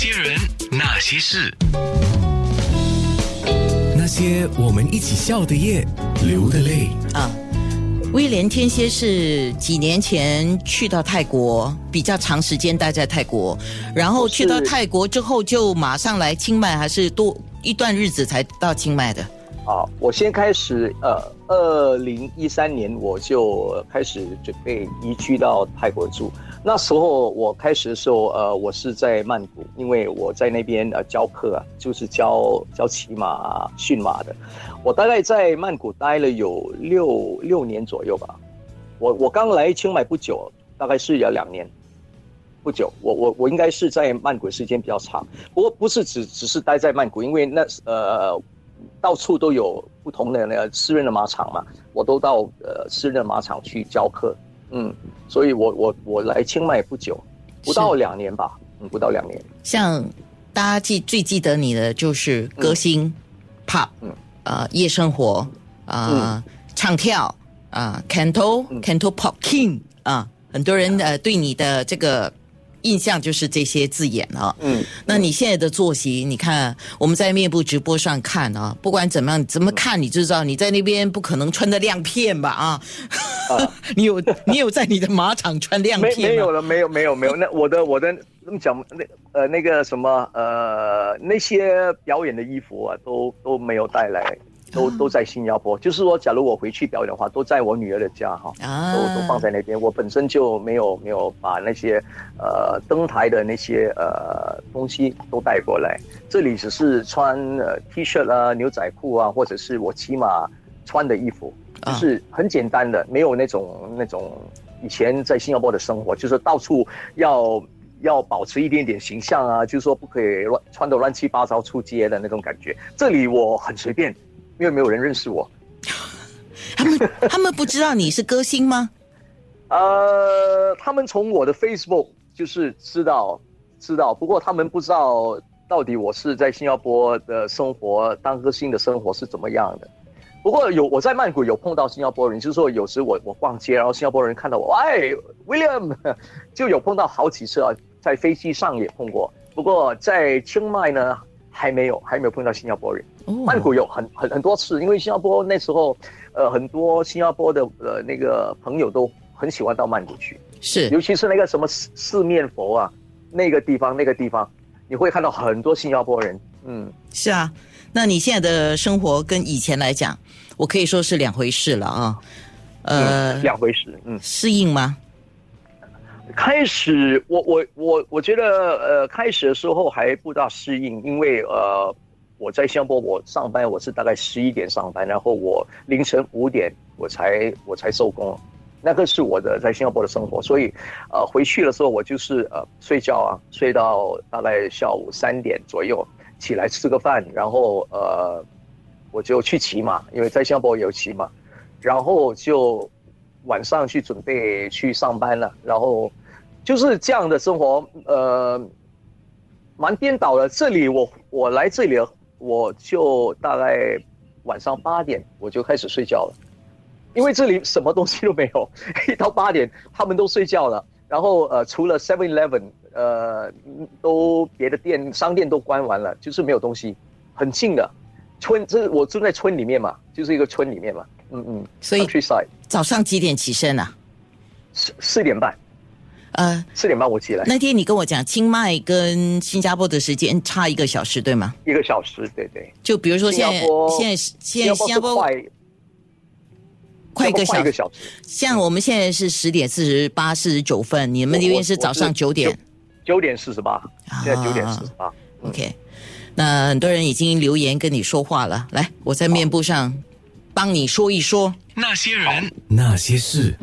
些人，那些事，那些我们一起笑的夜，流的泪。啊，威廉天蝎是几年前去到泰国，比较长时间待在泰国，然后去到泰国之后就马上来清迈，还是多一段日子才到清迈的？啊，我先开始，呃，二零一三年我就开始准备移居到泰国住。那时候我开始的时候，呃，我是在曼谷，因为我在那边呃教课啊，就是教教骑马、驯马的。我大概在曼谷待了有六六年左右吧。我我刚来清迈不久，大概是有两年。不久，我我我应该是在曼谷时间比较长，不过不是只只是待在曼谷，因为那呃到处都有不同的那个私人的马场嘛，我都到呃私人的马场去教课，嗯，所以我我我来清迈不久，不到两年吧，嗯，不到两年，像大家记最记得你的就是歌星、pop，嗯。呃，夜生活，啊、唱跳，啊、c a n t o 嗯。Canto Pop King 啊、很多人呃对你的这个印象就是这些字眼啊。嗯，那你现在的作息，你看我们在面部直播上看啊，不管怎么样，怎么看你就知道你在那边不可能穿的亮片吧啊？啊 你有你有在你的马场穿亮 片吗？没有了，没有没有没有，那我的我的那么讲那呃那个什么呃那些表演的衣服啊，都都没有带来。都都在新加坡，就是说，假如我回去表演的话，都在我女儿的家哈。啊都都放在那边。我本身就没有没有把那些呃登台的那些呃东西都带过来，这里只是穿呃 T 恤啊、牛仔裤啊，或者是我起码穿的衣服，就啊是很简单的，没有那种那种以前在新加坡的生活，就是到处要。要保持一点点形象啊，就是说不可以乱穿的乱七八糟出街的那种感觉。这里我很随便，因为没有人认识我。他们他们不知道你是歌星吗？呃，他们从我的 Facebook 就是知道知道，不过他们不知道到底我是在新加坡的生活，当歌星的生活是怎么样的。不过有我在曼谷有碰到新加坡人，就是说有时我我逛街，然后新加坡人看到我，哎，William，就有碰到好几次啊，在飞机上也碰过。不过在清迈呢，还没有还没有碰到新加坡人。哦曼谷有很很很多次，因为新加坡那时候，呃，很多新加坡的呃那个朋友都很喜欢到曼谷去，是尤其是那个什么四四面佛啊，那个地方那个地方，你会看到很多新加坡人，嗯，是啊，那你现在的生活跟以前来讲，我可以说是两回事了啊。呃，嗯两回事，嗯。适应吗？开始，我我我我觉得，呃，开始的时候还不大适应，因为呃，我在新加坡我上班，我是大概十一点上班，然后我凌晨五点我才我才收工，那个是我的在新加坡的生活，所以呃回去的时候我就是呃睡觉啊，睡到大概下午三点左右起来吃个饭，然后呃我就去骑马，因为在新加坡有骑马，然后就晚上去准备去上班了，然后就是这样的生活，呃，蛮颠倒的。这里我我来这里了，我就大概晚上八点我就开始睡觉了，因为这里什么东西都没有，一到八点他们都睡觉了。然后呃，除了 Seven Eleven，呃，都别的店商店都关完了，就是没有东西，很静的。村，这我住在村里面嘛，就是一个村里面嘛，嗯嗯，所以早上几点起身啊？四四点半，呃，四点半我起来，那天你跟我讲，清迈跟新加坡的时间差一个小时，对吗？一个小时，对对。就比如说现在现在现在新加坡快快一个小时，像我们现在是十点四十八、四十九分，你们那边是早上九点。九点四十八，现在九点四十八。OK，那很多人已经留言跟你说话了，来，我在面部上帮你说一说。那些人，那些事。